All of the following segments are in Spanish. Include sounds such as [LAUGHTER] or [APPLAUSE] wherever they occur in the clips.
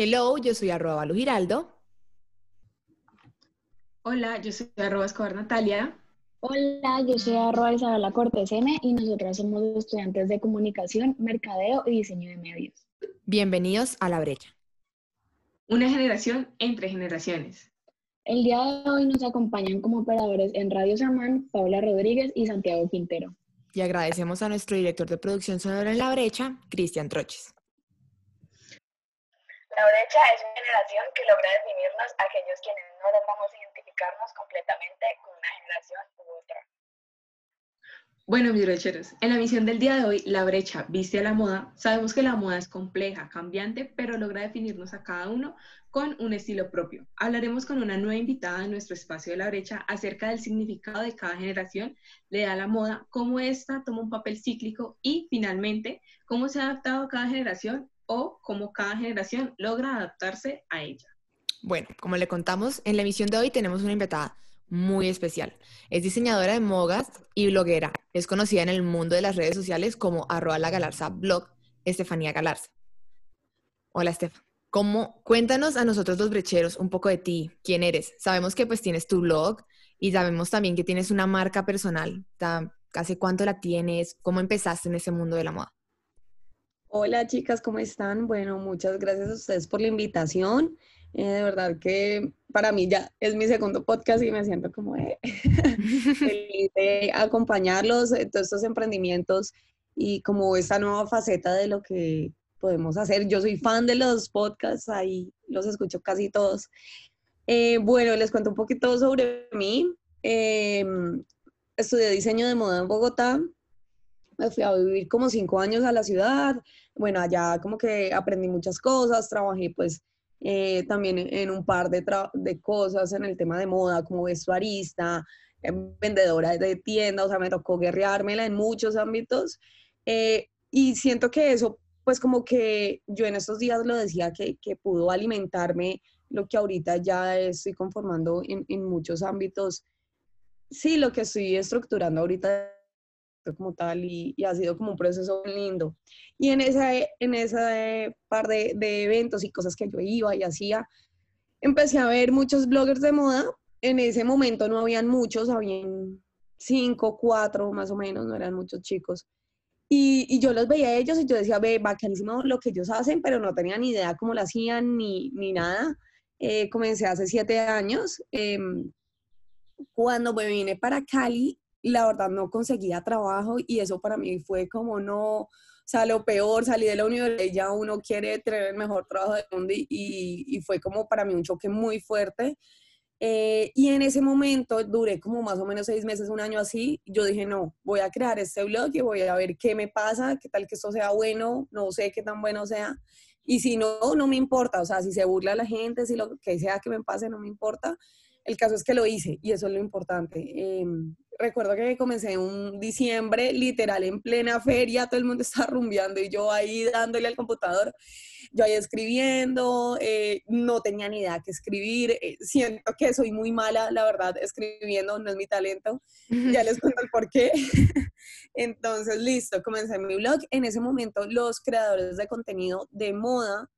Hello, yo soy arroba Lu Giraldo. Hola, yo soy arroba Escobar Natalia. Hola, yo soy arroba Isabela Cortés M y nosotras somos estudiantes de comunicación, mercadeo y diseño de medios. Bienvenidos a La Brecha. Una generación entre generaciones. El día de hoy nos acompañan como operadores en Radio Samán, Paula Rodríguez y Santiago Quintero. Y agradecemos a nuestro director de producción sonora en La Brecha, Cristian Troches. La brecha es una generación que logra definirnos aquellos quienes no logramos identificarnos completamente con una generación u otra. Bueno, mis brecheros, en la misión del día de hoy, La brecha viste a la moda, sabemos que la moda es compleja, cambiante, pero logra definirnos a cada uno con un estilo propio. Hablaremos con una nueva invitada en nuestro espacio de La brecha acerca del significado de cada generación le da a la moda, cómo ésta toma un papel cíclico y, finalmente, cómo se ha adaptado a cada generación o cómo cada generación logra adaptarse a ella. Bueno, como le contamos, en la emisión de hoy tenemos una invitada muy especial. Es diseñadora de modas y bloguera. Es conocida en el mundo de las redes sociales como arroba la galarza blog, Estefanía Galarza. Hola, Estefan. ¿Cómo? Cuéntanos a nosotros los brecheros un poco de ti, quién eres. Sabemos que pues tienes tu blog y sabemos también que tienes una marca personal. ¿Hace cuánto la tienes? ¿Cómo empezaste en ese mundo de la moda? Hola chicas, ¿cómo están? Bueno, muchas gracias a ustedes por la invitación. Eh, de verdad que para mí ya es mi segundo podcast y me siento como [LAUGHS] [LAUGHS] feliz de acompañarlos en todos estos emprendimientos y como esta nueva faceta de lo que podemos hacer. Yo soy fan de los podcasts, ahí los escucho casi todos. Eh, bueno, les cuento un poquito sobre mí. Em, estudié diseño de moda en Bogotá. Me fui a vivir como cinco años a la ciudad. Bueno, allá como que aprendí muchas cosas, trabajé pues eh, también en un par de, de, cosas en el tema de moda, como vestuarista, eh, vendedora de tienda, o sea, me tocó guerreármela en muchos ámbitos. Eh, y siento que eso, pues como que yo en estos días lo decía, que, que pudo alimentarme lo que ahorita ya estoy conformando en, en muchos ámbitos. Sí, lo que estoy estructurando ahorita como tal y, ha sido como un proceso lindo. Y en ese, en ese par de, de, eventos y cosas que yo iba y hacía, empecé a ver muchos bloggers de moda. En ese momento no habían muchos, habían cinco, cuatro más o menos, no eran muchos chicos. Y, y, yo los veía a ellos y yo decía, ve, bacanísimo lo que ellos hacen, pero no tenía ni idea cómo lo hacían ni, ni nada. Eh, comencé hace siete años. Em, cuando me vine para Cali, la verdad no conseguía trabajo y eso para mí fue como no, o sea, lo peor, salí de la universidad ya uno quiere tener el mejor trabajo del mundo y, fue como para mí un choque muy fuerte. Eh, y en ese momento duré como más o menos seis meses, un año así. Yo dije, no, voy a crear este blog y voy a ver qué me pasa, qué tal que esto sea bueno, no sé qué tan bueno sea. Y si no, no me importa, o sea, si se burla la gente, si lo que sea que me pase, no me importa. El caso es que lo hice y eso es lo importante. Eh, recuerdo que comencé un diciembre, literal, en plena feria, todo el mundo [LAUGHS] estaba rumbeando y yo ahí dándole al computador, yo ahí escribiendo, eh, no tenía ni idea qué escribir, eh, siento que soy muy mala, la verdad, escribiendo, no es mi talento, ya les cuento el por qué. [LAUGHS] Entonces, listo, comencé mi blog. En ese momento, los creadores de contenido de moda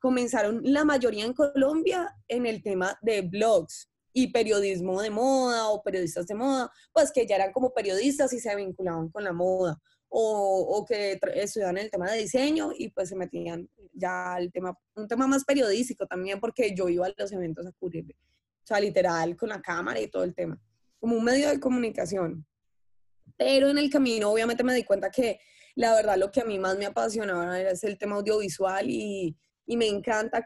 comenzaron, la mayoría en Colombia, en el tema de blogs y periodismo de moda o periodistas de moda, pues que ya eran como periodistas y se vinculaban con la moda o, o que estudiaban el tema de diseño y pues se metían ya al tema, un tema más periodístico también porque yo iba a los eventos a cubrir, o sea, literal con la cámara y todo el tema, como un medio de comunicación. Pero en el camino obviamente me di cuenta que la verdad lo que a mí más me apasionaba era el tema audiovisual y, y me encanta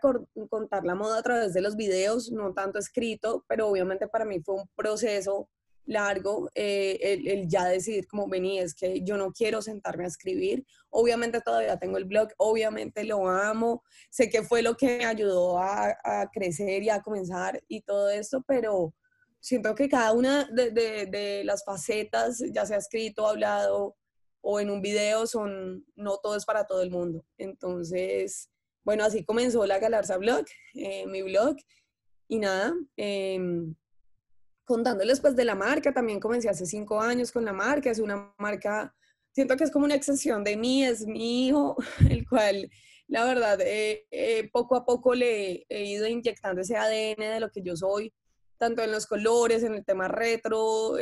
contar la moda a través de los videos, no tanto escrito, pero obviamente para mí fue un proceso largo eh, el, ya decidir como vení, es que yo no quiero sentarme a escribir, obviamente todavía tengo el blog, obviamente lo amo, sé que fue lo que me ayudó a, a crecer y a comenzar y todo esto, pero siento que cada una de, de, de las facetas, ya sea escrito, hablado o en un video, son, no todo es para todo el mundo, entonces bueno, así comenzó la Galarza Blog, eh, mi blog. Y nada, em, contándoles pues de la marca, también comencé hace cinco años con la marca, es una marca, siento que es como una extensión de mí, es mi hijo, [LAUGHS] el cual la verdad eh, eh, poco a poco le he ido inyectando ese ADN de lo que yo soy, tanto en los colores, en el tema retro,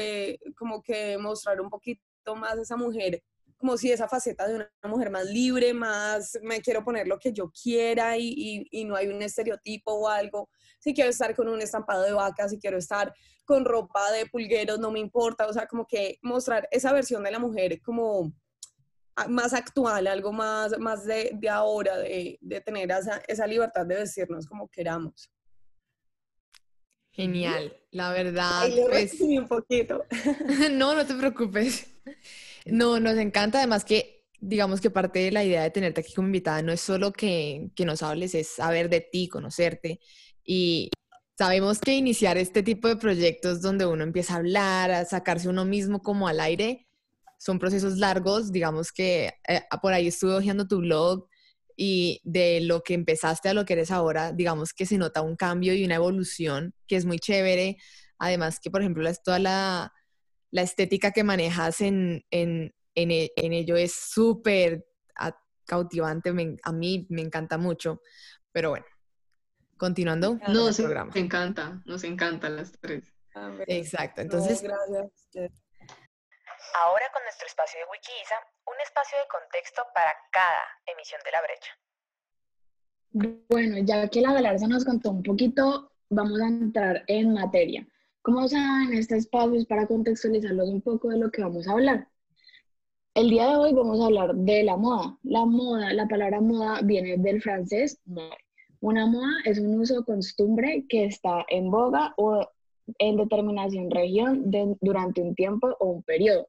como que mostrar un poquito más esa mujer, como si esa faceta de una mujer más libre, más me quiero poner lo que yo quiera y, y, y no hay un estereotipo o algo. Si quiero estar con un estampado de vaca, si quiero estar con ropa de pulgueros, no me importa, o sea, como que mostrar esa versión de la mujer como más actual, algo más, más de, de ahora, de, de tener esa, esa libertad de vestirnos como queramos. Genial, la verdad. Ahí le pues, un poquito. [LAUGHS] no, no te preocupes. No, nos encanta además que, digamos que parte de la idea de tenerte aquí como invitada no es solo que, que nos hables, es saber de ti, conocerte. Y sabemos que iniciar este tipo de proyectos donde uno empieza a hablar, a sacarse uno mismo como al aire, son procesos largos. Digamos que eh, por ahí estuve hojeando tu blog y de lo que empezaste a lo que eres ahora, digamos que se nota un cambio y una evolución que es muy chévere. Además que, por ejemplo, es toda la, la estética que manejas en, en, en, e- en ello es súper cautivante, me- a mí me encanta mucho. Pero bueno, continuando el Nos programa. encanta, nos encantan las tres. A ver, Exacto, no, entonces, gracias. Ahora con nuestro espacio de Wikiisa, un espacio de contexto para cada emisión de la brecha. Bueno, ya que la Galarza nos contó un poquito, vamos a entrar en materia. Como saben, este espacio es para contextualizarlos un poco de lo que vamos a hablar. El día de hoy vamos a hablar de la moda. La moda, la palabra moda viene del francés mode. Una moda es un uso o costumbre que está en boga o en determinación región durante un tiempo o un periodo.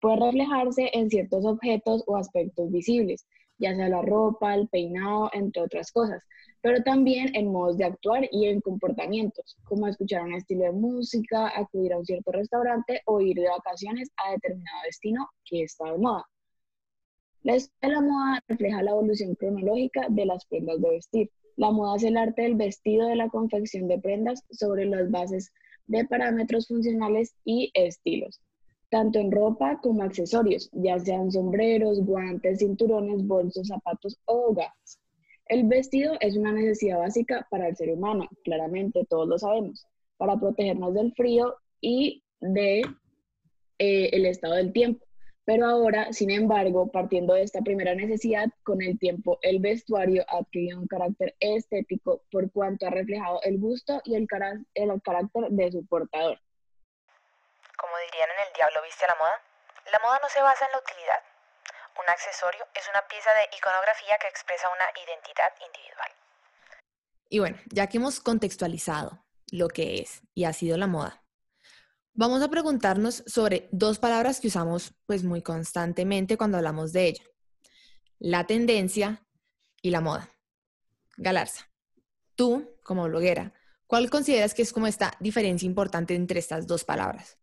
Puede reflejarse en ciertos objetos o aspectos visibles, ya sea la ropa, el peinado, entre otras cosas, pero también en modos de actuar y en comportamientos, como escuchar un estilo de música, acudir a un cierto restaurante o ir de vacaciones a determinado destino que está de moda. La historia de la moda refleja la evolución cronológica de las prendas de vestir. La moda es el arte del vestido de la confección de prendas sobre las bases de parámetros funcionales y estilos, tanto en ropa como accesorios, ya sean sombreros, guantes, cinturones, bolsos, zapatos o gafas. El vestido es una necesidad básica para el ser humano, claramente todos lo sabemos, para protegernos del frío y de eh, el estado del tiempo. Pero ahora, sin embargo, partiendo de esta primera necesidad, con el tiempo el vestuario ha adquirido un carácter estético por cuanto ha reflejado el gusto y el, el carácter de su portador. Como dirían en El Diablo Viste la Moda, la moda no se basa en la utilidad. Un accesorio es una pieza de iconografía que expresa una identidad individual. y bueno, ya que hemos contextualizado lo que es y ha sido la moda, vamos a preguntarnos sobre dos palabras que usamos pues muy constantemente cuando hablamos de ella. La tendencia y la moda. Galarza, tú como bloguera, ¿cuál consideras que es como esta diferencia importante entre estas dos palabras?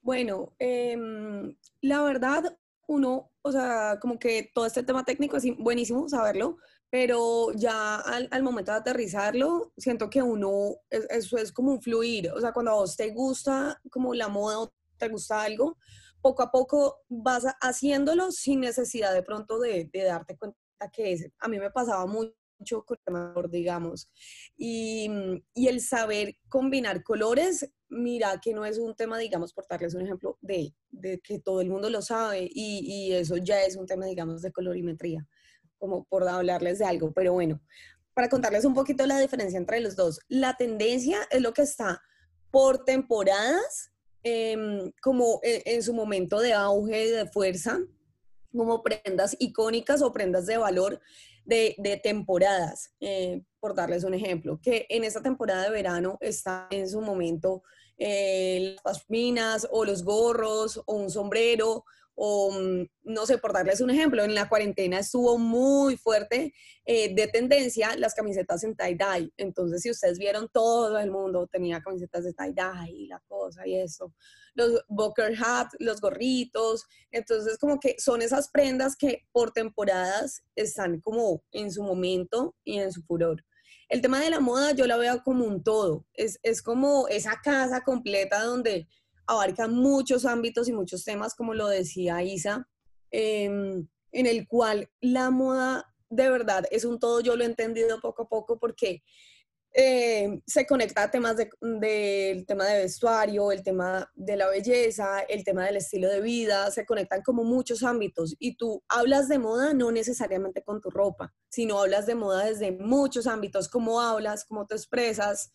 Bueno, em, la verdad, uno, o sea, como que todo este tema técnico es buenísimo saberlo, pero ya al, al momento de aterrizarlo, siento que uno, es- eso es como un fluir, o sea, cuando a vos te gusta como la moda o te gusta algo, poco a poco vas haciéndolo sin necesidad de pronto de, de darte cuenta que es. A mí me pasaba mucho con el tema, digamos, y, y el saber combinar colores, mira que no es un tema, digamos, por darles un ejemplo de, de que todo el mundo lo sabe y, y eso ya es un tema, digamos, de colorimetría, como por hablarles de algo, pero bueno, para contarles un poquito la diferencia entre los dos, la tendencia es lo que está por temporadas, em, como en, en su momento de auge y de fuerza, como prendas icónicas o prendas de valor de, de temporadas, eh, por darles un ejemplo, que en esta temporada de verano está en su momento eh, las pashminas o los gorros o un sombrero o mm, no sé, por darles un ejemplo, en la cuarentena estuvo muy fuerte eh, de tendencia las camisetas en tie-dye. Entonces, si ustedes vieron, todo el mundo tenía camisetas de tie-dye y la cosa y eso. Los boker hat, los gorritos. Entonces, como que son esas prendas que por temporadas están como en su momento y en su furor. El tema de la moda yo la veo como un todo, es, es como esa casa completa donde abarca muchos ámbitos y muchos temas, como lo decía Isa, em, en el cual la moda de verdad es un todo, yo lo he entendido poco a poco porque eh, se conecta a temas del tema de vestuario, el tema de la belleza, el tema del estilo de vida, se conectan como muchos ámbitos. Y tú hablas de moda no necesariamente con tu ropa, sino hablas de moda desde muchos ámbitos, cómo hablas, cómo te expresas,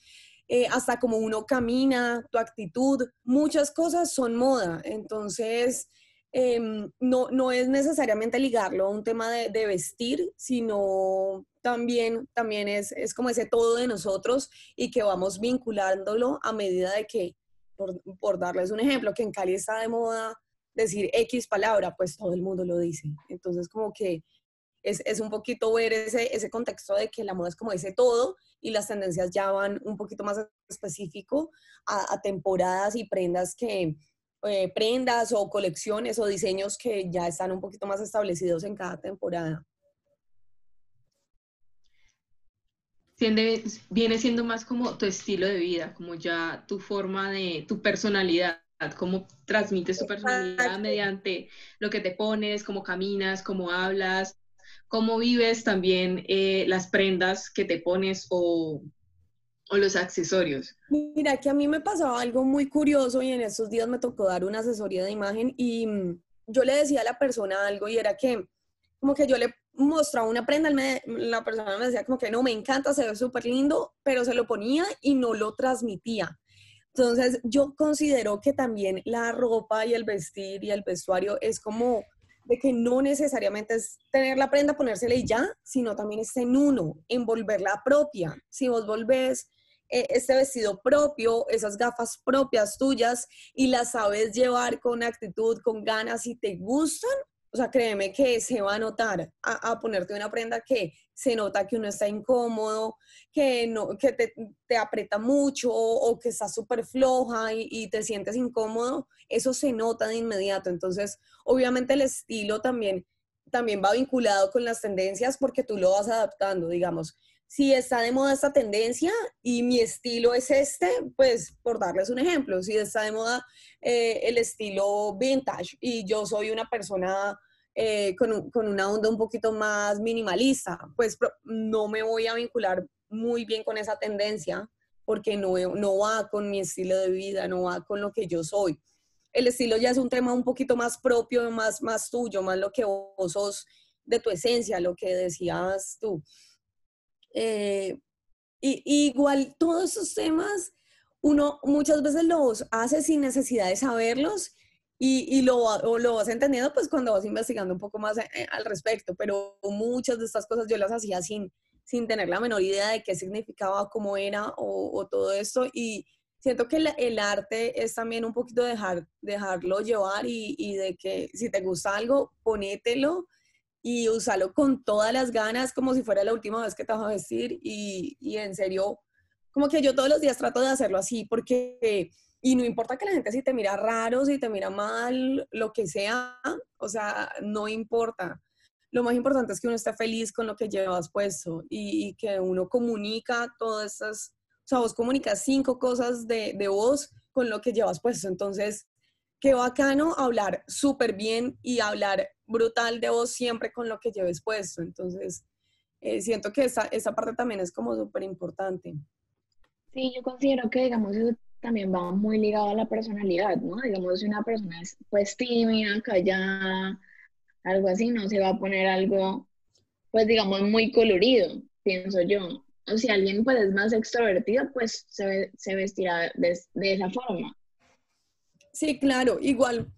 eh, hasta cómo uno camina, tu actitud, muchas cosas son moda, entonces... Em, no, no es necesariamente ligarlo a un tema de, vestir, sino también, también es, es como ese todo de nosotros y que vamos vinculándolo a medida de que, por, por, darles un ejemplo, que en Cali está de moda decir X palabra, pues todo el mundo lo dice. Entonces como que es, es un poquito ver ese, ese contexto de que la moda es como ese todo y las tendencias ya van un poquito más específico a temporadas y prendas que, eh, prendas o colecciones o diseños que ya están un poquito más establecidos en cada temporada. viene siendo más como tu estilo de vida, como ya tu forma de, tu personalidad, cómo transmites tu personalidad mediante lo que te pones, cómo caminas, cómo hablas, cómo vives también eh, las prendas que te pones o, o los accesorios. Mira, que a mí me pasaba algo muy curioso y en estos días me tocó dar una asesoría de imagen y mm, yo le decía a la persona algo y era que como que yo le mostraba una prenda, la persona me decía como que no, me encanta, se ve súper lindo, pero se lo ponía y no lo transmitía. Entonces yo considero que también la ropa y el vestir y el vestuario es como de que no necesariamente es tener la prenda, ponérsela y ya, sino también es en uno, envolverla propia. Si vos volvés este vestido propio, esas gafas propias tuyas y las sabes llevar con actitud, con ganas y te gustan, o sea, créeme que se va a notar a, ponerte una prenda que se nota que uno está incómodo, que, no, que te, te aprieta mucho o, que está súper floja y, y, te sientes incómodo, eso se nota de inmediato. Entonces, obviamente el estilo también, también va vinculado con las tendencias porque tú lo vas adaptando, digamos si está de moda esta tendencia y mi estilo es este, pues por darles un ejemplo, si está de moda eh, el estilo vintage y yo soy una persona eh, con, con, una onda un poquito más minimalista, pues no me voy a vincular muy bien con esa tendencia porque no, no va con mi estilo de vida, no va con lo que yo soy. El estilo ya es un tema un poquito más propio, más, más tuyo, más lo que vos sos de tu esencia, lo que decías tú. Eh, y, igual todos esos temas uno muchas veces los hace sin necesidad de saberlos y, y lo, lo, vas entendiendo pues cuando vas investigando un poco más eh, al respecto, pero muchas de estas cosas yo las hacía sin, sin tener la menor idea de qué significaba, cómo era o, todo esto y siento que el, arte es también un poquito dejar, dejarlo llevar y, y de que si te gusta algo, ponételo y usarlo con todas las ganas como si fuera la última vez que te vas a vestir y, y, en serio, como que yo todos los días trato de hacerlo así porque, y no importa que la gente si te mira raro, si te mira mal, lo que sea, o sea, no importa. Lo más importante es que uno esté feliz con lo que llevas puesto y, que uno comunica todas esas, o sea, vos comunicas cinco cosas de, de vos con lo que llevas puesto. Entonces, qué bacano hablar súper bien y hablar brutal de vos siempre con lo que lleves puesto. Entonces, eh, siento que esa, esa parte también es como súper importante. Sí, yo considero que, digamos, eso también va muy ligado a la personalidad, ¿no? Digamos, si una persona es pues tímida, callada, algo así, no se va a poner algo, pues digamos, muy colorido, pienso yo. O si alguien pues es más extrovertido, pues se, se vestirá de, de esa forma. Sí, claro, igual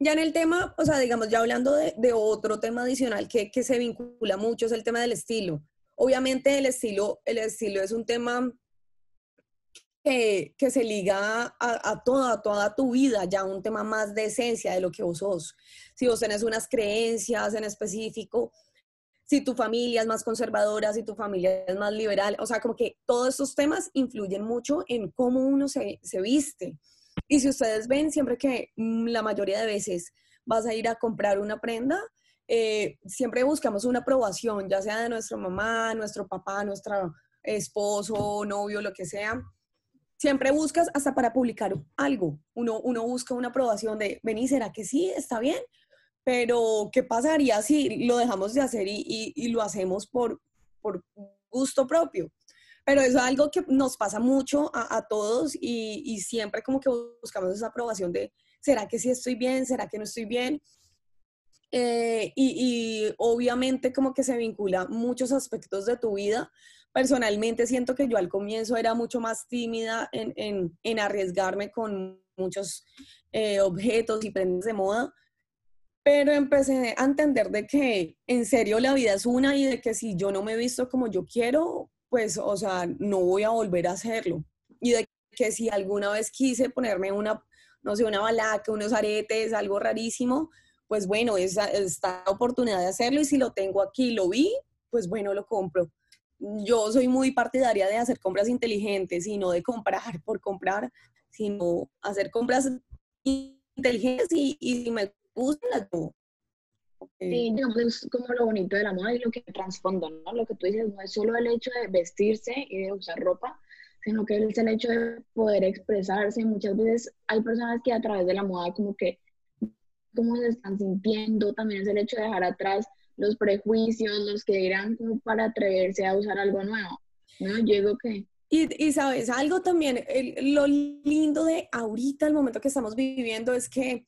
ya en el tema, o sea, digamos, ya hablando de, otro tema adicional que, que, se vincula mucho, es el tema del estilo. Obviamente el estilo, el estilo es un tema que, que se liga a, a, toda, toda tu vida, ya un tema más de esencia de lo que vos sos. Si vos tenés unas creencias en específico, si tu familia es más conservadora, si tu familia es más liberal, o sea, como que todos estos temas influyen mucho en cómo uno se, se viste. Y si ustedes ven, siempre que mm, la mayoría de veces vas a ir a comprar una prenda, eh, siempre buscamos una aprobación, ya sea de nuestra mamá, nuestro papá, nuestra esposo, novio, lo que sea, siempre buscas hasta para publicar algo. Uno, busca una aprobación de, vení, ¿será que sí? ¿Está bien? Pero, ¿qué pasaría si lo dejamos de hacer y, y, y lo hacemos por, por gusto propio? Pero es algo que nos pasa mucho a, a todos y, y, siempre como que buscamos esa aprobación de, ¿será que sí estoy bien? ¿Será que no estoy bien? Eh, y, y, obviamente como que se vincula muchos aspectos de tu vida. Personalmente siento que yo al comienzo era mucho más tímida en, en, en arriesgarme con muchos eh, objetos y prendas de moda, pero empecé a entender de que en serio la vida es una y de que si yo no me he visto como yo quiero, pues, o sea, no voy a volver a hacerlo. Y de que si alguna vez quise ponerme una, no sé, una balaca, unos aretes, algo rarísimo, pues bueno, esa, esta oportunidad de hacerlo y si lo tengo aquí, lo vi, pues bueno, lo compro. Yo soy muy partidaria de hacer compras inteligentes y no de comprar por comprar, sino hacer compras inteligentes y, y si me gustan las. Sí, digamos, es como lo bonito de la moda y lo que trasfondo, ¿no? Lo que tú dices no es solo el hecho de vestirse y de usar ropa, sino que es el hecho de poder expresarse. Muchas veces hay personas que a través de la moda como que cómo se están sintiendo, también es el hecho de dejar atrás los prejuicios, los que dirán como para atreverse a usar algo nuevo, ¿no? Yo digo que... Y, y sabes, algo también, el, lo lindo de ahorita, el momento que estamos viviendo, es que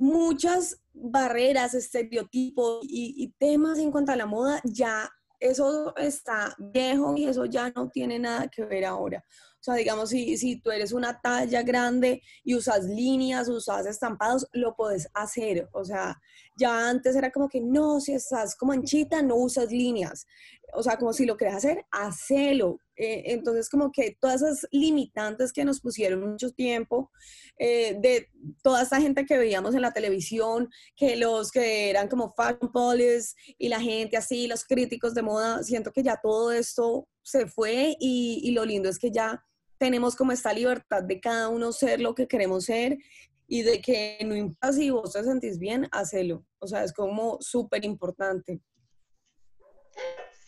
muchas barreras, estereotipos y, y temas en cuanto a la moda ya eso está viejo y eso ya no tiene nada que ver ahora. O sea, digamos, si, si tú eres una talla grande y usas líneas, usas estampados, lo puedes hacer. O sea, ya antes era como que no, si estás como anchita, no usas líneas. O sea, como si lo quieres hacer, hacelo. Eh, entonces, como que todas esas limitantes que nos pusieron mucho tiempo, eh, de toda esta gente que veíamos en la televisión, que los que eran como fashion police y la gente así, los críticos de moda, siento que ya todo esto se fue y, lo lindo es que ya tenemos como esta libertad de cada uno ser lo que queremos ser y de que no importa si vos te sentís bien, hacelo. O sea, es como súper importante.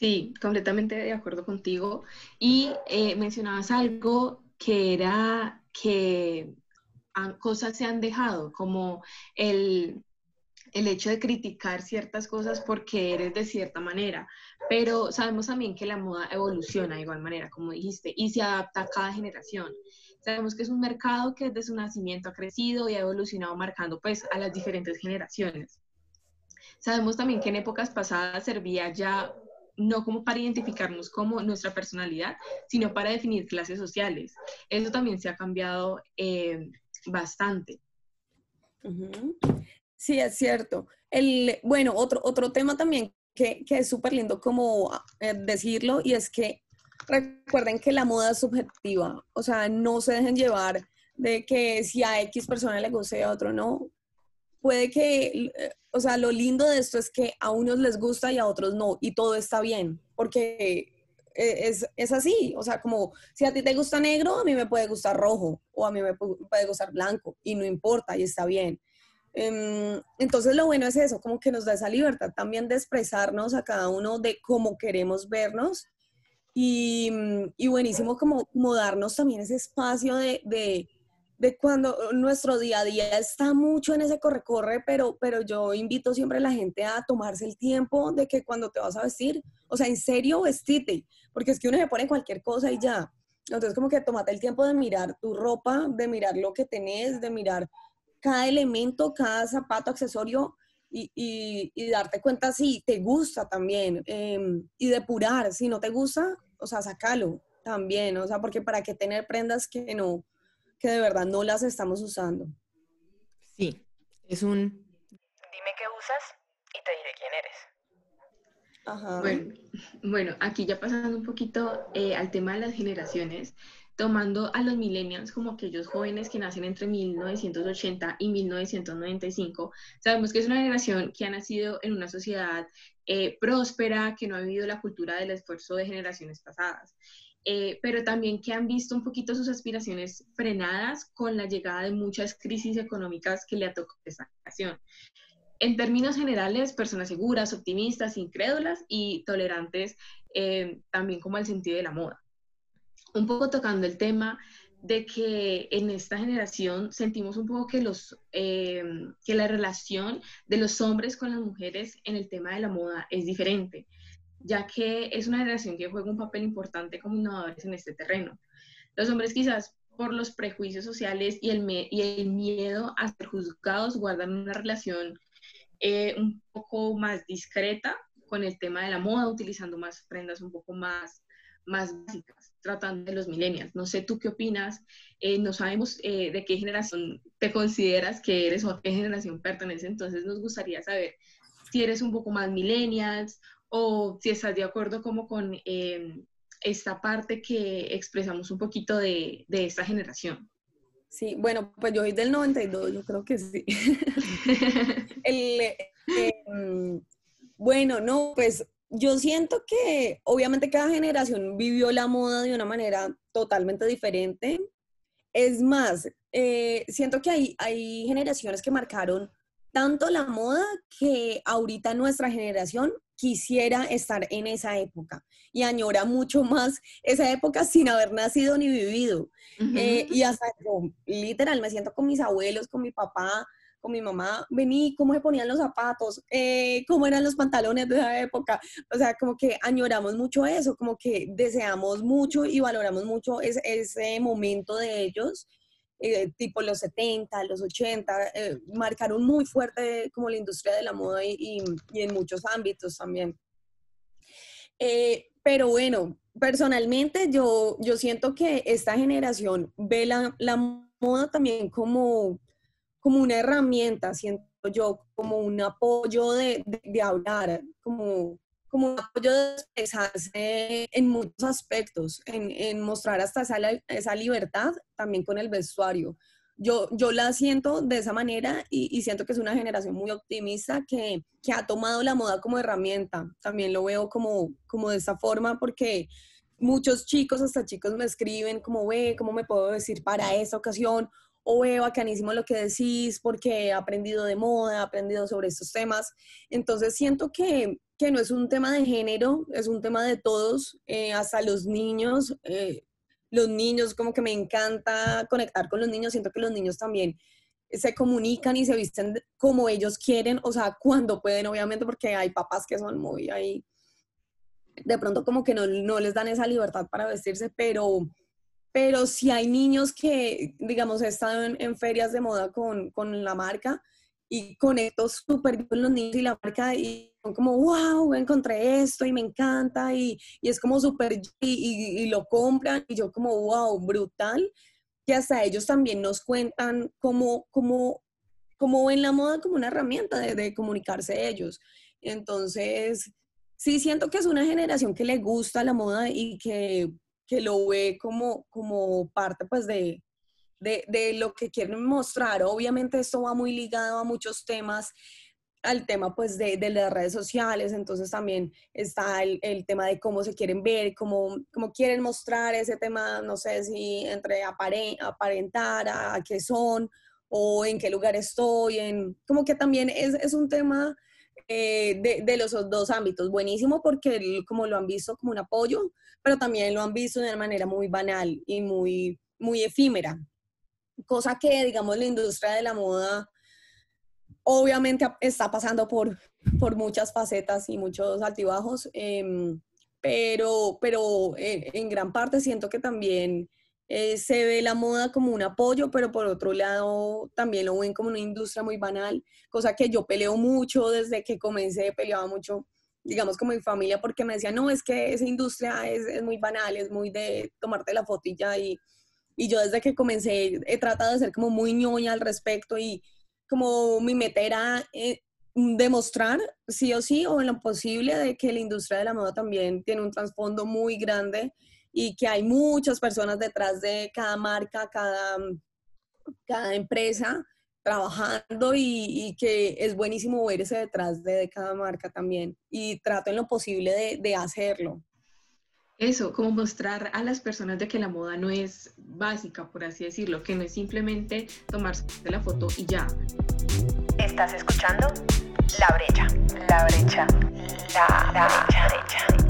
Sí, completamente de acuerdo contigo. Y eh, mencionabas algo que era que cosas se han dejado, como el, el hecho de criticar ciertas cosas porque eres de cierta manera, pero sabemos también que la moda evoluciona de igual manera, como dijiste, y se adapta a cada generación. Sabemos que es un mercado que desde su nacimiento ha crecido y ha evolucionado marcando pues a las diferentes generaciones. Sabemos también que en épocas pasadas servía ya no como para identificarnos como nuestra personalidad, sino para definir clases sociales. Eso también se ha cambiado eh, bastante. Sí, es cierto. El, bueno, otro, otro tema también que, que es súper lindo como eh, decirlo y es que recuerden que la moda es subjetiva, o sea, no se dejen llevar de que si a X persona le guste y a otro no. Puede que, eh, o sea, lo lindo de esto es que a unos les gusta y a otros no, y todo está bien, porque e, es, es, así, o sea, como si a ti te gusta negro, a mí me puede gustar rojo o a mí me puede gustar blanco y no importa y está bien. Em, entonces lo bueno es eso, como que nos da esa libertad también de expresarnos a cada uno de cómo queremos vernos y, buenísimo como, como, darnos también ese espacio de, de, cuando nuestro día a día está mucho en ese corre-corre, pero, pero yo invito siempre a la gente a tomarse el tiempo de que cuando te vas a vestir, o sea, en serio vestite, porque es que uno se pone cualquier cosa y ya. Entonces como que tomate el tiempo de mirar tu ropa, de mirar lo que tenés, de mirar cada elemento, cada zapato, accesorio y, y, y darte cuenta si te gusta también eh, y depurar, si no te gusta, o sea, sacalo también, o sea, porque para qué tener prendas que no, que de verdad no las estamos usando. Sí, es un... Dime qué usas y te diré quién eres. Ajá. Bueno, bueno, aquí ya pasando un poquito eh, al tema de las generaciones, tomando a los millennials como aquellos jóvenes que nacen entre 1980 y 1995, sabemos que es una generación que ha nacido en una sociedad eh, próspera, que no ha vivido la cultura del esfuerzo de generaciones pasadas. Eh, pero también que han visto un poquito sus aspiraciones frenadas con la llegada de muchas crisis económicas que le ha tocado esta generación. En términos generales, personas seguras, optimistas, incrédulas y tolerantes eh, también como el sentido de la moda. Un poco tocando el tema de que en esta generación sentimos un poco que, los, eh, que la relación de los hombres con las mujeres en el tema de la moda es diferente, ya que es una generación que juega un papel importante como innovadores en este terreno. Los hombres quizás por los prejuicios sociales y el, y el miedo a ser juzgados guardan una relación eh, un poco más discreta con el tema de la moda, utilizando más prendas un poco más, más básicas, tratando de los millennials. No sé tú qué opinas, eh, no sabemos eh, de qué generación te consideras que eres o a qué generación perteneces, entonces nos gustaría saber si eres un poco más millennials o si estás de acuerdo como con esta parte que expresamos un poquito de, de esta generación. Sí, bueno, pues yo soy del 92, yo creo que sí. [LAUGHS] Em, bueno, no, pues yo siento que obviamente cada generación vivió la moda de una manera totalmente diferente. Es más, eh, siento que hay, hay generaciones que marcaron tanto la moda que ahorita nuestra generación quisiera estar en esa época y añora mucho más esa época sin haber nacido ni vivido. Eh, y hasta yo, literal, me siento con mis abuelos, con mi papá, con mi mamá, vení, cómo se ponían los zapatos, eh, cómo eran los pantalones de esa época. O sea, como que añoramos mucho eso, como que deseamos mucho y valoramos mucho ese, ese momento de ellos. Eh, tipo los 70, los 80, eh, marcaron muy fuerte como la industria de la moda y, y, en muchos ámbitos también. Eh, pero bueno, personalmente yo, yo siento que esta generación ve la, la moda también como, como una herramienta, siento yo, como un apoyo de, de, de hablar, como como un apoyo de expresarse en muchos aspectos, en, en mostrar hasta esa, esa, libertad también con el vestuario. Yo, yo la siento de esa manera y, y, siento que es una generación muy optimista que, que ha tomado la moda como herramienta. También lo veo como, como de esta forma porque muchos chicos, hasta chicos me escriben como, ve, ¿cómo me puedo decir para esta ocasión? O veo bacanísimo lo que decís porque he aprendido de moda, he aprendido sobre estos temas. Entonces siento que, que no es un tema de género, es un tema de todos, eh, hasta los niños. Eh, los niños, como que me encanta conectar con los niños, siento que los niños también se comunican y se visten como ellos quieren, o sea, cuando pueden, obviamente, porque hay papás que son muy ahí, de pronto como que no, no les dan esa libertad para vestirse, pero, pero si hay niños que, digamos, he estado en, ferias de moda con, con la marca y conecto súper bien con los niños y la marca y son como, wow, encontré esto y me encanta y, y es como súper y, y, lo compran y yo como, wow, brutal, que hasta ellos también nos cuentan cómo, cómo, cómo ven la moda como una herramienta de, de comunicarse ellos. Entonces, sí siento que es una generación que le gusta la moda y que, que lo ve como, como parte pues de, de, lo que quieren mostrar. Obviamente esto va muy ligado a muchos temas, al tema pues de, las redes sociales, entonces también está el, tema de cómo se quieren ver, cómo, cómo, quieren mostrar ese tema, no sé si entre aparentar a, qué son o en qué lugar estoy, en, como que también es, un tema eh, de, los dos ámbitos, buenísimo porque como lo han visto como un apoyo, pero también lo han visto de una manera muy banal y muy, muy efímera. Cosa que, digamos, la industria de la moda obviamente está pasando por, por muchas facetas y muchos altibajos, em, pero, pero eh, en gran parte siento que también eh, se ve la moda como un apoyo, pero por otro lado también lo ven como una industria muy banal, cosa que yo peleo mucho desde que comencé, peleaba mucho digamos, como mi familia, porque me decían, no, es que esa industria es, muy banal, es muy de tomarte la fotilla y, y yo desde que comencé he tratado de ser como muy ñoña al respecto y como mi meta era eh, demostrar sí o sí o en lo posible de que la industria de la moda también tiene un trasfondo muy grande y que hay muchas personas detrás de cada marca, cada, cada empresa trabajando y, y, que es buenísimo verse detrás de, cada marca también y trato en lo posible de, de hacerlo eso, como mostrar a las personas de que la moda no es básica, por así decirlo, que no es simplemente tomarse la foto y ya. ¿Estás escuchando? brecha. La, la brecha.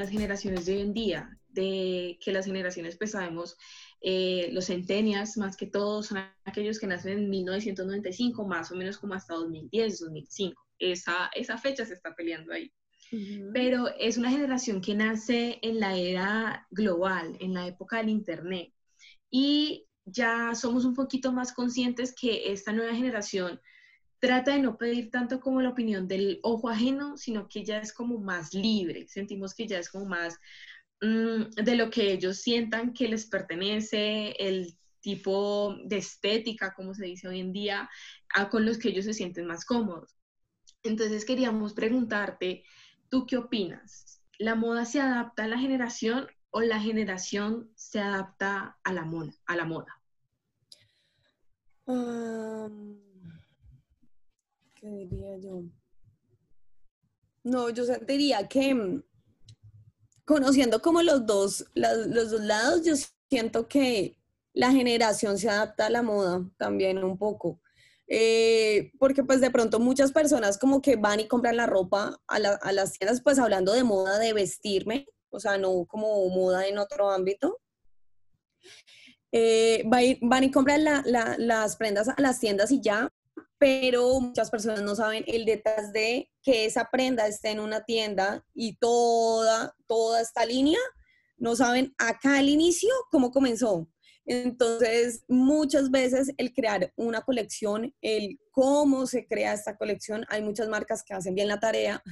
Las generaciones de hoy en día, de que las generaciones, pues sabemos, eh, los centenias más que todo son aquellos que nacen en 1995, más o menos como hasta 2010, 2005. Esa, esa fecha se está peleando ahí. Pero es una generación que nace en la era global, en la época del Internet. Y ya somos un poquito más conscientes que esta nueva generación trata de no pedir tanto como la opinión del ojo ajeno, sino que ya es como más libre. Sentimos que ya es como más mm, de lo que ellos sientan que les pertenece, el tipo de estética, como se dice hoy en día, a con los que ellos se sienten más cómodos. Entonces queríamos preguntarte, ¿tú qué opinas? ¿La moda se adapta a la generación o la generación se adapta a la moda? A la moda? Am, ¿Qué diría yo? No, yo sentiría que mm, conociendo como los dos, las- los dos lados, yo siento que la generación se adapta a la moda también un poco. Eh, porque pues de pronto muchas personas como que van y compran la ropa a, la- a las tiendas, pues hablando de moda de vestirme, o sea, no como moda en otro ámbito. Eh, van y compran la- la- las prendas a las tiendas y ya, pero muchas personas no saben el detrás de que esa prenda esté en una tienda y toda, toda esta línea, no saben acá al inicio cómo comenzó. Entonces, muchas veces el crear una colección, el cómo se crea esta colección, hay muchas marcas que hacen bien la tarea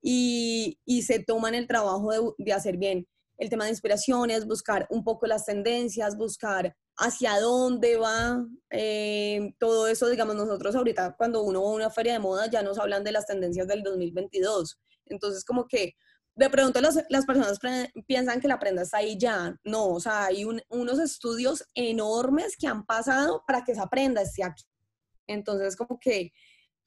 y, y se toman el trabajo de, de hacer bien el tema de inspiraciones, buscar un poco las tendencias, buscar hacia dónde va eh, todo eso. Digamos, nosotros ahorita cuando uno va a una feria de moda ya nos hablan de las tendencias del 2022. Entonces, como que de pronto las, las personas piensan que la prenda está ahí ya. No, o sea, hay un- unos estudios enormes que han pasado para que esa prenda esté aquí. Entonces, como que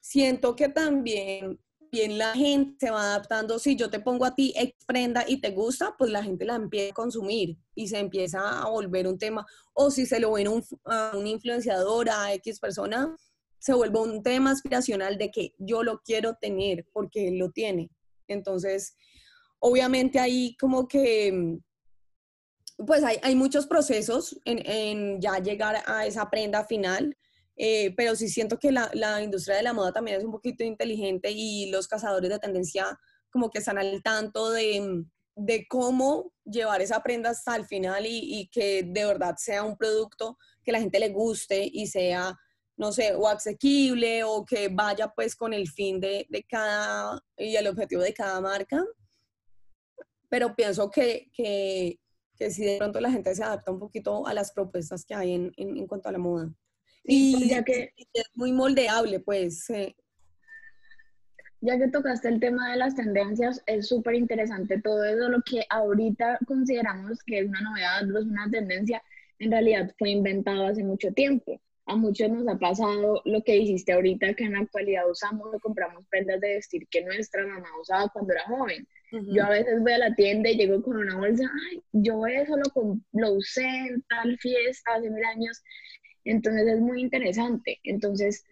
siento que también bien la gente se va adaptando. Si yo te pongo a ti X prenda y te gusta, pues la gente la empieza a consumir y se empieza a volver un tema. O si se lo ven un, a un influenciador, a X persona, se vuelve un tema aspiracional de que yo lo quiero tener porque él lo tiene. Entonces, obviamente ahí como que, pues hay, hay muchos procesos en, en ya llegar a esa prenda final. Eh, pero sí siento que la, la, industria de la moda también es un poquito inteligente y los cazadores de tendencia como que están al tanto de, de cómo llevar esa prenda hasta el final y, y, que de verdad sea un producto que la gente le guste y sea, no sé, o asequible o que vaya pues con el fin de, de cada y el objetivo de cada marca. Pero pienso que, que, que si de pronto la gente se adapta un poquito a las propuestas que hay en, en, en cuanto a la moda. Y pues ya que, es muy moldeable, pues. Eh. Ya que tocaste el tema de las tendencias, es súper interesante todo eso, lo que ahorita consideramos que es una novedad, no es una tendencia, en realidad fue inventado hace mucho tiempo. A muchos nos ha pasado lo que dijiste ahorita, que en la actualidad usamos o compramos prendas de vestir que nuestra mamá usaba cuando era joven. Uh -huh. Yo a veces voy a la tienda y llego con una bolsa, ay, yo eso lo, lo usé en tal fiesta hace mil años, entonces es muy interesante. Entonces,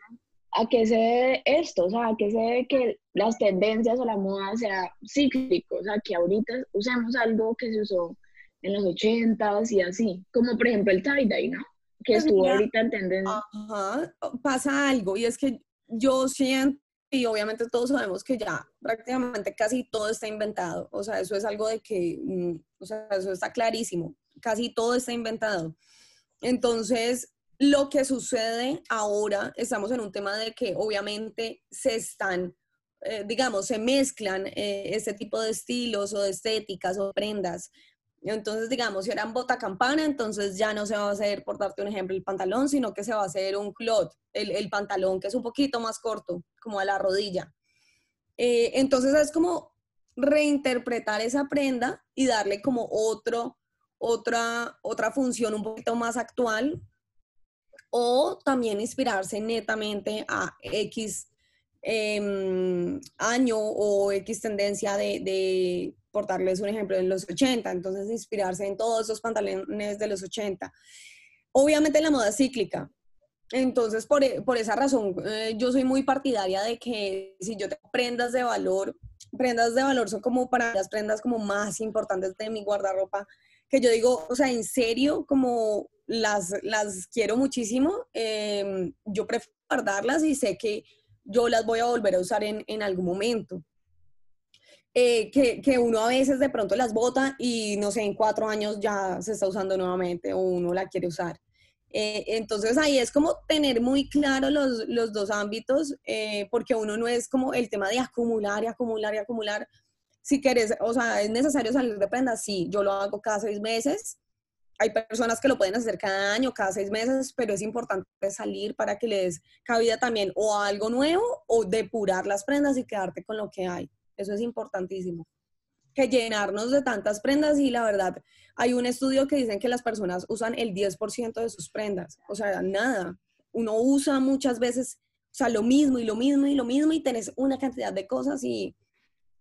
¿a qué se debe esto? O sea, ¿a qué se debe que las tendencias o la moda sea cíclico? O sea, que ahorita usemos algo que se usó en los 80s y así, como por ejemplo el tie-dye, ¿no? Que Pues estuvo mira, ahorita en tendencia. Ajá, pasa algo y es que yo siento, y obviamente todos sabemos que ya prácticamente casi todo está inventado, o sea, eso es algo de que, mm, o sea, eso está clarísimo, casi todo está inventado. Entonces, lo que sucede ahora, estamos en un tema de que obviamente se están, eh, digamos, se mezclan eh, este tipo de estilos o de estéticas o prendas Entonces, digamos, si eran bota campana, entonces ya no se va a hacer, por darte un ejemplo, el pantalón, sino que se va a hacer un clot, el, el pantalón que es un poquito más corto, como a la rodilla. Eh, entonces es como reinterpretar esa prenda y darle como otro, otra, otra función un poquito más actual o también inspirarse netamente a X em, año o X tendencia de, de, por darles un ejemplo, en los 80, entonces inspirarse en todos esos pantalones de los 80. Obviamente la moda cíclica, entonces por, e, por esa razón eh, yo soy muy partidaria de que si yo tengo prendas de valor, prendas de valor son como para las prendas como más importantes de mi guardarropa, que yo digo, o sea, en serio, como las, las quiero muchísimo, em, yo prefiero guardarlas y sé que yo las voy a volver a usar en, en algún momento. Eh, que, que, uno a veces de pronto las bota y no sé, en cuatro años ya se está usando nuevamente o uno la quiere usar. Eh, entonces ahí es como tener muy claro los, los dos ámbitos, eh, porque uno no es como el tema de acumular y acumular y acumular. Si quieres, o sea, es necesario salir de prenda, sí, yo lo hago cada seis meses, hay personas que lo pueden hacer cada año, cada seis meses, pero es importante salir para que les des cabida también o algo nuevo o depurar las prendas y quedarte con lo que hay. Eso es importantísimo. Que llenarnos de tantas prendas y la verdad, hay un estudio que dicen que las personas usan el 10% de sus prendas. O sea, nada. Uno usa muchas veces, o sea, lo mismo y lo mismo y lo mismo y tenés una cantidad de cosas y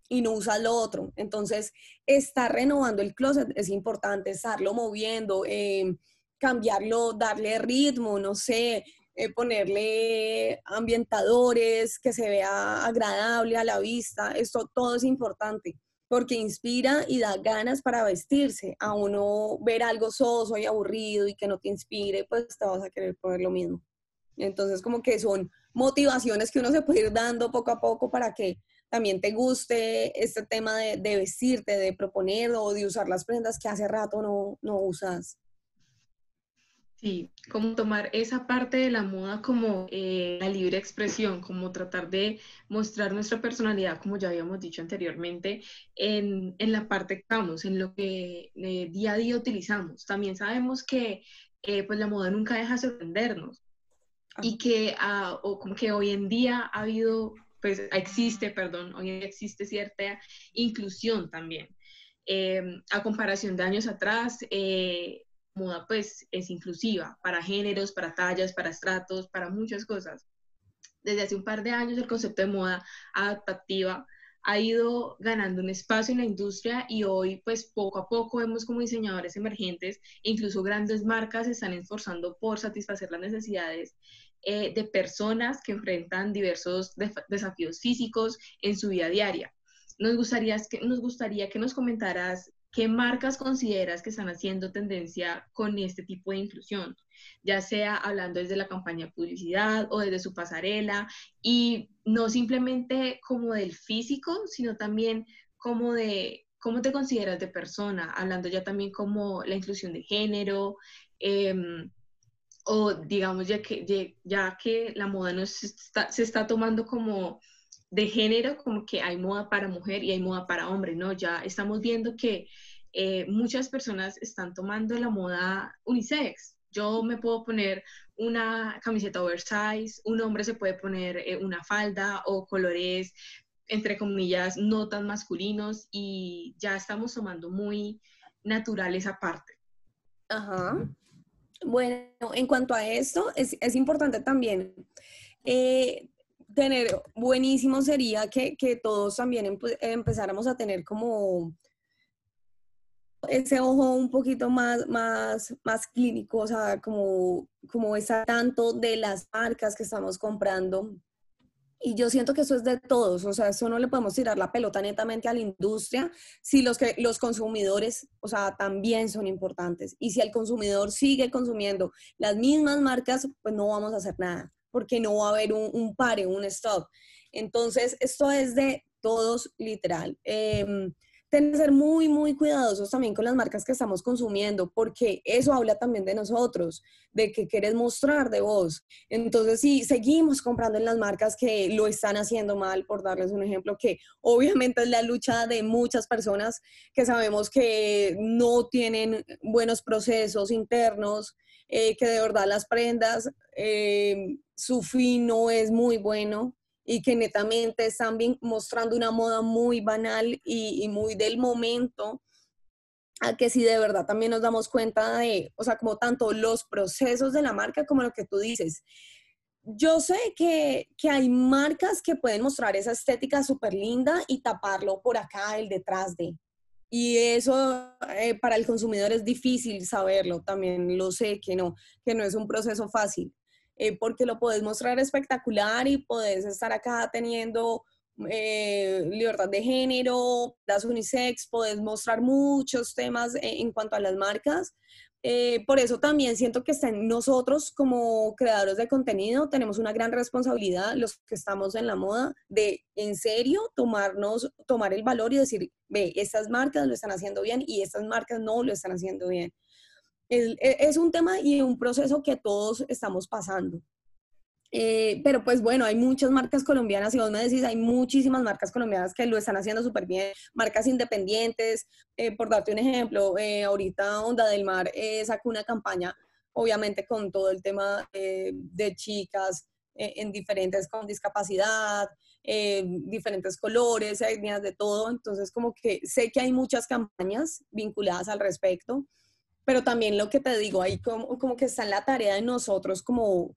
y no usas lo otro. Entonces, estar renovando el closet es importante, estarlo moviendo, eh, cambiarlo, darle ritmo, no sé, eh, ponerle ambientadores, que se vea agradable a la vista. Esto todo es importante porque inspira y da ganas para vestirse. A uno ver algo soso y aburrido y que no te inspire, pues te vas a querer poner lo mismo. Entonces, como que son motivaciones que uno se puede ir dando poco a poco para que también te guste este tema de, vestirte, de proponer o de usar las prendas que hace rato no, no usas. Sí, como tomar esa parte de la moda como eh, la libre expresión, como tratar de mostrar nuestra personalidad, como ya habíamos dicho anteriormente, en, en la parte que estamos, en lo que eh, día a día utilizamos. También sabemos que eh, pues la moda nunca deja de sorprendernos y que, ah, o como que hoy en día ha habido pues existe, perdón, hoy existe cierta inclusión también. Em, a comparación de años atrás, eh, moda pues es inclusiva para géneros, para tallas, para estratos, para muchas cosas. Desde hace un par de años el concepto de moda adaptativa ha ido ganando un espacio en la industria y hoy pues poco a poco vemos como diseñadores emergentes incluso grandes marcas se están esforzando por satisfacer las necesidades eh, de personas que enfrentan diversos desafíos físicos en su vida diaria. Nos gustaría, que, nos gustaría que nos comentaras qué marcas consideras que están haciendo tendencia con este tipo de inclusión, ya sea hablando desde la campaña de publicidad o desde su pasarela, y no simplemente como del físico, sino también como de cómo te consideras de persona, hablando ya también como la inclusión de género, eh, o digamos ya que, ya que la moda no se está, tomando como de género, como que hay moda para mujer y hay moda para hombre, ¿no? Ya estamos viendo que eh, muchas personas están tomando la moda unisex. Yo me puedo poner una camiseta oversize, un hombre se puede poner eh, una falda o colores, entre comillas, no tan masculinos y ya estamos tomando muy natural esa parte. Ajá. Bueno, en cuanto a esto, es, es importante también eh, tener, buenísimo sería que, que todos también empezáramos a tener como ese ojo un poquito más, más, más clínico, o sea, como, como tanto de las marcas que estamos comprando, y yo siento que eso es de todos, o sea, eso no le podemos tirar la pelota netamente a la industria si los, que, los consumidores, o sea, también son importantes. Y si el consumidor sigue consumiendo las mismas marcas, pues no vamos a hacer nada, porque no va a haber un, un pare, un stop. Entonces, esto es de todos literal. Em, tenemos que ser muy, muy cuidadosos también con las marcas que estamos consumiendo, porque eso habla también de nosotros, de qué quieres mostrar de vos. Entonces, si seguimos comprando en las marcas que lo están haciendo mal, por darles un ejemplo, que obviamente es la lucha de muchas personas que sabemos que no tienen buenos procesos internos, eh, que de verdad las prendas, eh, su fin no es muy bueno, y que netamente están mostrando una moda muy banal y, muy del momento, a que si de verdad también nos damos cuenta de, o sea, como tanto los procesos de la marca como lo que tú dices. Yo sé que, que hay marcas que pueden mostrar esa estética súper linda y taparlo por acá, el detrás de. Y eso eh, para el consumidor es difícil saberlo, también lo sé que no, que no es un proceso fácil. Eh, porque lo puedes mostrar espectacular y puedes estar acá teniendo eh, libertad de género, das unisex, puedes mostrar muchos temas en cuanto a las marcas. Eh, por eso también siento que está en nosotros como creadores de contenido, tenemos una gran responsabilidad, los que estamos en la moda, de en serio tomarnos, tomar el valor y decir, ve, estas marcas lo están haciendo bien y estas marcas no lo están haciendo bien. E, es, un tema y un proceso que todos estamos pasando. Eh, pero pues bueno, hay muchas marcas colombianas, y vos me decís, hay muchísimas marcas colombianas que lo están haciendo súper bien, marcas independientes, eh, por darte un ejemplo, eh, ahorita Onda del Mar sacó una campaña, obviamente con todo el tema de chicas en diferentes con discapacidad, diferentes colores, etnias, de todo, entonces como que sé que hay muchas campañas vinculadas al respecto pero también lo que te digo, ahí como, como que está en la tarea de nosotros como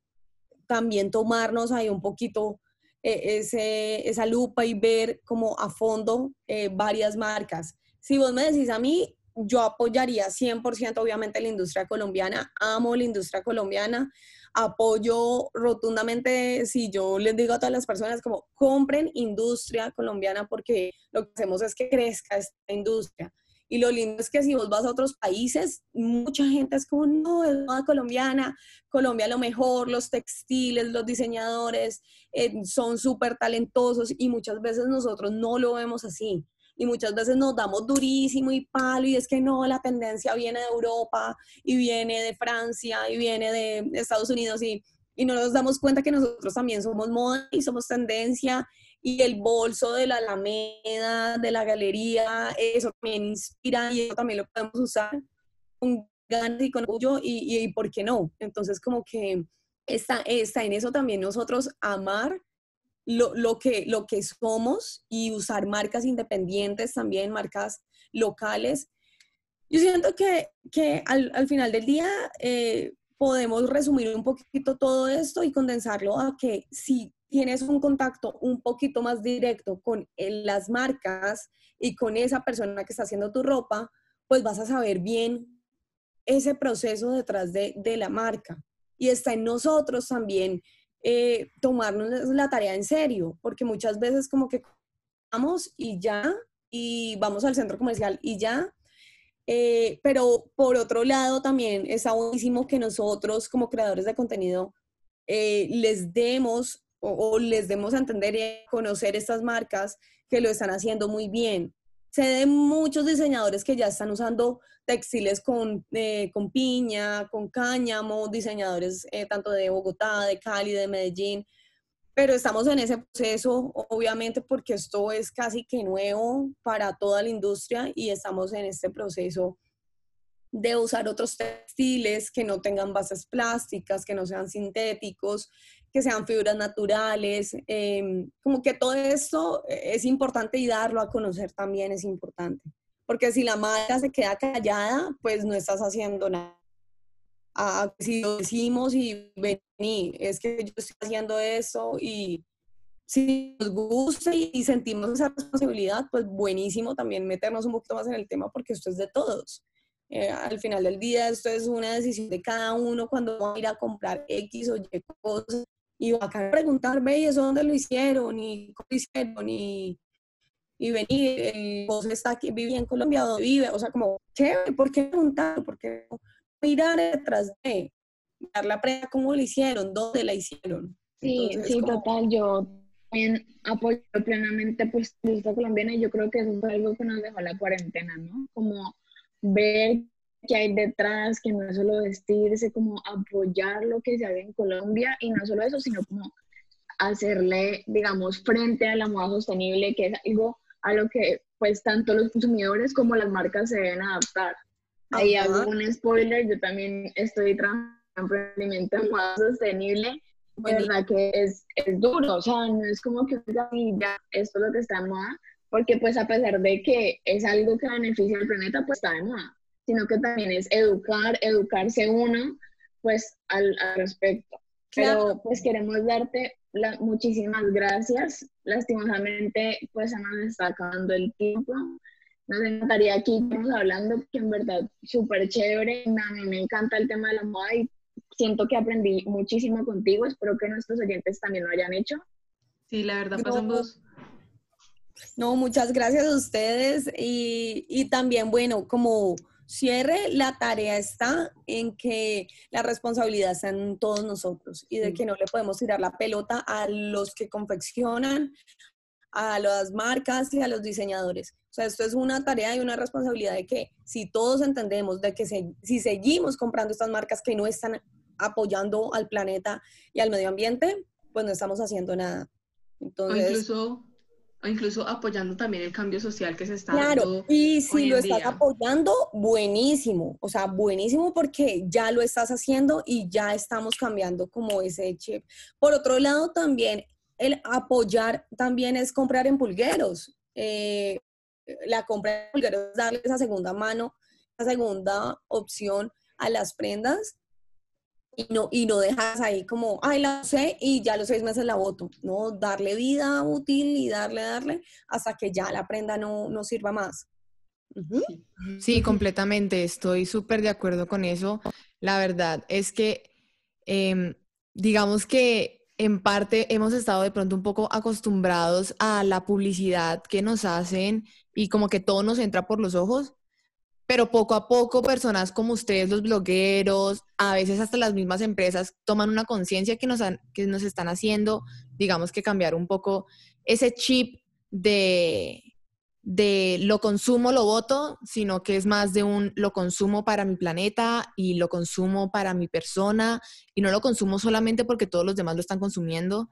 también tomarnos ahí un poquito eh, ese, esa lupa y ver como a fondo eh, varias marcas. Si vos me decís a mí, yo apoyaría 100% obviamente la industria colombiana, amo la industria colombiana, apoyo rotundamente, si yo les digo a todas las personas como compren industria colombiana porque lo que hacemos es que crezca esta industria. Y lo lindo es que si vos vas a otros países, mucha gente es como, no, es moda colombiana, Colombia lo mejor, los textiles, los diseñadores eh, son súper talentosos y muchas veces nosotros no lo vemos así. Y muchas veces nos damos durísimo y palo y es que no, la tendencia viene de Europa y viene de Francia y viene de Estados Unidos y, y no nos damos cuenta que nosotros también somos moda y somos tendencia y el bolso de la Alameda, de la galería, eso también inspira y eso también lo podemos usar con ganas y con orgullo y, y, por qué no. Entonces como que está, está en eso también nosotros amar lo, lo, que, lo que somos y usar marcas independientes también, marcas locales. Yo siento que, que al, al, final del día eh, podemos resumir un poquito todo esto y condensarlo a que si tienes un contacto un poquito más directo con las marcas y con esa persona que está haciendo tu ropa, pues vas a saber bien ese proceso detrás de, la marca. Y está en nosotros también eh, tomarnos la tarea en serio, porque muchas veces como que vamos y ya, y vamos al centro comercial y ya, eh, pero por otro lado también está buenísimo que nosotros como creadores de contenido eh, les demos o, les demos a entender y conocer estas marcas que lo están haciendo muy bien. Se de muchos diseñadores que ya están usando textiles con, eh, con piña, con cáñamo, diseñadores eh, tanto de Bogotá, de Cali, de Medellín, pero estamos en ese proceso, obviamente, porque esto es casi que nuevo para toda la industria y estamos en este proceso de usar otros textiles que no tengan bases plásticas, que no sean sintéticos, que sean fibras naturales, em, como que todo esto es importante y darlo a conocer también es importante, porque si la marca se queda callada, pues no estás haciendo nada. Ah, si lo decimos y vení, es que yo estoy haciendo eso y si nos gusta y sentimos esa responsabilidad, pues buenísimo también meternos un poquito más en el tema porque esto es de todos. Eh, al final del día esto es una decisión de cada uno cuando va a ir a comprar X o Y cosas y va a preguntar, ve, ¿y eso dónde lo hicieron? ¿Y cómo lo hicieron? Y, y venir, el vos está aquí, vive en Colombia, ¿dónde vive? O sea, como, ¿qué? ¿Por qué preguntar? ¿Por qué mirar detrás de? Dar la prueba, ¿cómo lo hicieron? ¿Dónde la hicieron? Sí, sí, total, yo también apoyo plenamente pues la colombiana y yo creo que eso fue algo que nos dejó la cuarentena, ¿no? Como ver qué hay detrás, que no es solo vestirse, como apoyar lo que se hace en Colombia y no solo eso, sino como hacerle, digamos, frente a la moda sostenible, que es algo a lo que pues tanto los consumidores como las marcas se deben adaptar. Ahí hago un spoiler, yo también estoy trabajando en emprendimiento de moda sostenible de verdad que es, es, duro, o sea, no es como que ya esto es lo que está en moda, porque pues a pesar de que es algo que beneficia al planeta, pues está de moda, sino que también es educar, educarse uno, pues al, al respecto. Pero pues queremos darte la, muchísimas gracias. Lastimosamente, pues se nos está acabando el tiempo. Nos encantaría aquí, estamos hablando, que en verdad súper chévere. A mí me encanta el tema de la moda y siento que aprendí muchísimo contigo. Espero que nuestros oyentes también lo hayan hecho. Sí, la verdad, pasamos. No, muchas gracias a ustedes y, y también, bueno, como cierre, la tarea está en que la responsabilidad está en todos nosotros y de que no le podemos tirar la pelota a los que confeccionan, a las marcas y a los diseñadores. O sea, esto es una tarea y una responsabilidad de que si todos entendemos de que si seguimos comprando estas marcas que no están apoyando al planeta y al medio ambiente, pues no estamos haciendo nada. Entonces, o incluso, o incluso apoyando también el cambio social que se está claro, y si lo estás apoyando, buenísimo, o sea, buenísimo porque ya lo estás haciendo y ya estamos cambiando como ese chip. Por otro lado, también el apoyar también es comprar en pulgueros. Eh, la compra en pulgueros es darle esa segunda mano, esa segunda opción a las prendas y no, y no dejas ahí como, ay, la usé y ya los seis meses la voto. No, darle vida útil y darle, darle hasta que ya la prenda no, no sirva más. Sí, completamente. Estoy súper de acuerdo con eso. La verdad es que, em, digamos que en parte hemos estado de pronto un poco acostumbrados a la publicidad que nos hacen y como que todo nos entra por los ojos pero poco a poco personas como ustedes, los blogueros, a veces hasta las mismas empresas toman una conciencia que nos, que nos están haciendo, digamos que cambiar un poco ese chip de, de lo consumo, lo voto, sino que es más de un lo consumo para mi planeta y lo consumo para mi persona y no lo consumo solamente porque todos los demás lo están consumiendo,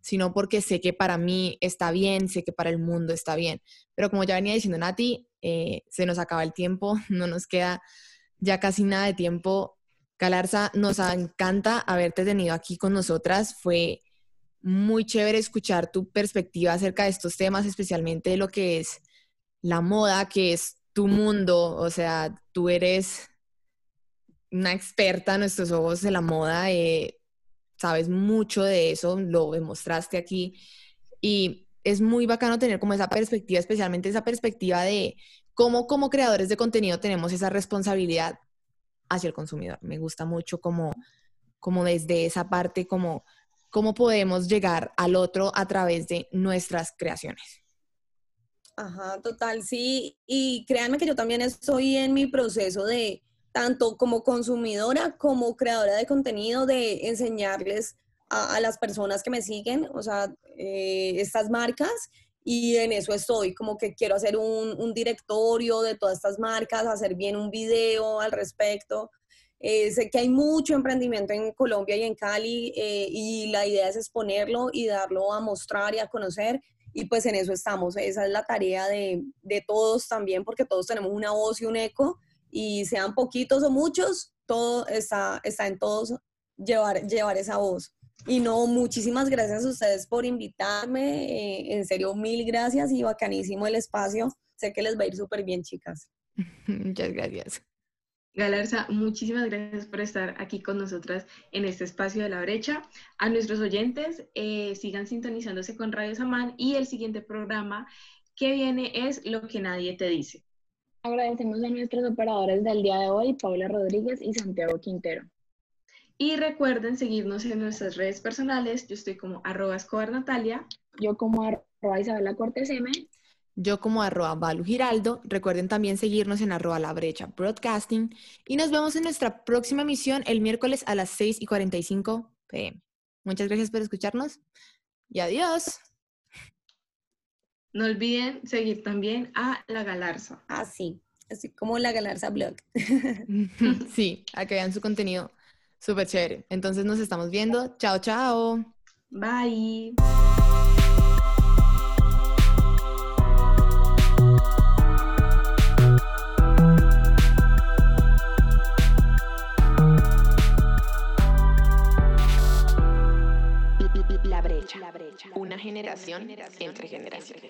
sino porque sé que para mí está bien, sé que para el mundo está bien. Pero como ya venía diciendo Nati, eh, se nos acaba el tiempo, [LAUGHS] no nos queda ya casi nada de tiempo. Galarza, nos encanta haberte tenido aquí con nosotras. Fue muy chévere escuchar tu perspectiva acerca de estos temas, especialmente de lo que es la moda, que es tu mundo. O sea, tú eres una experta a nuestros ojos de la moda, eh, sabes mucho de eso, lo demostraste aquí. Y es muy bacano tener como esa perspectiva, especialmente esa perspectiva de cómo como creadores de contenido tenemos esa responsabilidad hacia el consumidor. Me gusta mucho como, como desde esa parte, como cómo podemos llegar al otro a través de nuestras creaciones. Ajá, total, sí. Y créanme que yo también estoy en mi proceso de, tanto como consumidora como creadora de contenido, de enseñarles a, las personas que me siguen, o sea, eh, estas marcas, y en eso estoy, como que quiero hacer un, directorio de todas estas marcas, hacer bien un video al respecto. Eh, sé que hay mucho emprendimiento en Colombia y en Cali eh, y la idea es exponerlo y darlo a mostrar y a conocer y pues en eso estamos. Esa es la tarea de, de todos también porque todos tenemos una voz y un eco y sean poquitos o muchos, todo está, está en todos llevar, llevar esa voz. Y no, muchísimas gracias a ustedes por invitarme. Eh, en serio, mil gracias y bacanísimo el espacio. Sé que les va a ir súper bien, chicas. [LAUGHS] Muchas gracias. Galarza, muchísimas gracias por estar aquí con nosotras en este espacio de la brecha. A nuestros oyentes, eh, sigan sintonizándose con Radio Samán y el siguiente programa que viene es Lo que nadie te dice. Agradecemos a nuestros operadores del día de hoy, Paula Rodríguez y Santiago Quintero. Y recuerden seguirnos en nuestras redes personales. Yo estoy como arroba escobar Natalia. Yo como arroba Isabela Cortés M. Yo como arroba Balu Giraldo. Recuerden también seguirnos en arroba La Brecha Broadcasting. Y nos vemos en nuestra próxima emisión el miércoles a las 6 y 45 pm. Muchas gracias por escucharnos y adiós. No olviden seguir también a La Galarza. Ah, sí, así como la Galarza Blog. [LAUGHS] Sí, a que vean su contenido súper chévere. Entonces nos estamos viendo. Chao, chao. Bye. La brecha. Una generación entre generaciones.